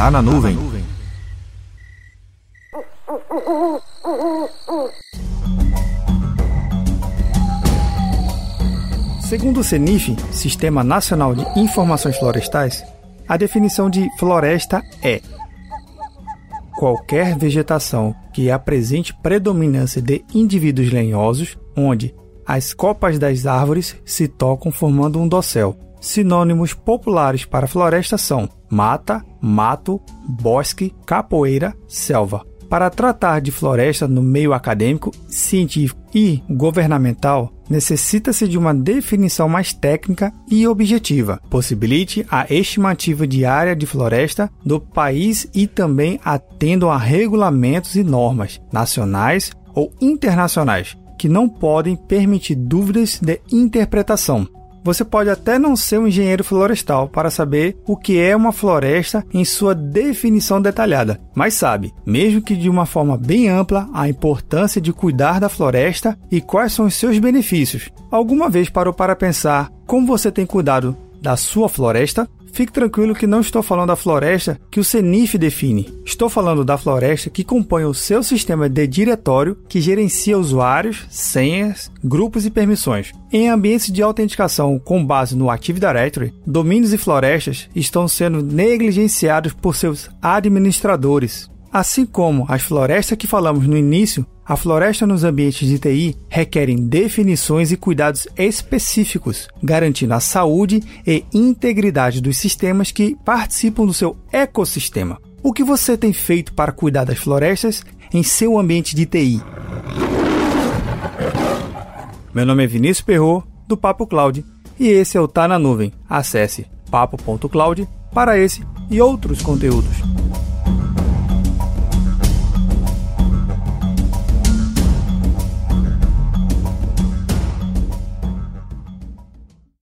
Tá na nuvem. Segundo o CENIF, Sistema Nacional de Informações Florestais, a definição de floresta é qualquer vegetação que apresente predominância de indivíduos lenhosos, onde as copas das árvores se tocam formando um dossel. Sinônimos populares para floresta são mata, mato, bosque, capoeira, selva. Para tratar de floresta no meio acadêmico, científico e governamental, necessita-se de uma definição mais técnica e objetiva, possibilite a estimativa de área de floresta do país e também atendo a regulamentos e normas nacionais ou internacionais que não podem permitir dúvidas de interpretação. Você pode até não ser um engenheiro florestal para saber o que é uma floresta em sua definição detalhada, mas sabe, mesmo que de uma forma bem ampla, a importância de cuidar da floresta e quais são os seus benefícios. Alguma vez parou para pensar como você tem cuidado da sua floresta? Fique tranquilo que não estou falando da floresta que o CENIF define. Estou falando da floresta que compõe o seu sistema de diretório que gerencia usuários, senhas, grupos e permissões. Em ambientes de autenticação com base no Active Directory, domínios e florestas estão sendo negligenciados por seus administradores. Assim como as florestas que falamos no início, a floresta nos ambientes de TI requerem definições e cuidados específicos, garantindo a saúde e integridade dos sistemas que participam do seu ecossistema. O que você tem feito para cuidar das florestas em seu ambiente de TI? Meu nome é Vinícius Perro do Papo Cloud, e esse é o Tá na Nuvem. Acesse papo.cloud para esse e outros conteúdos.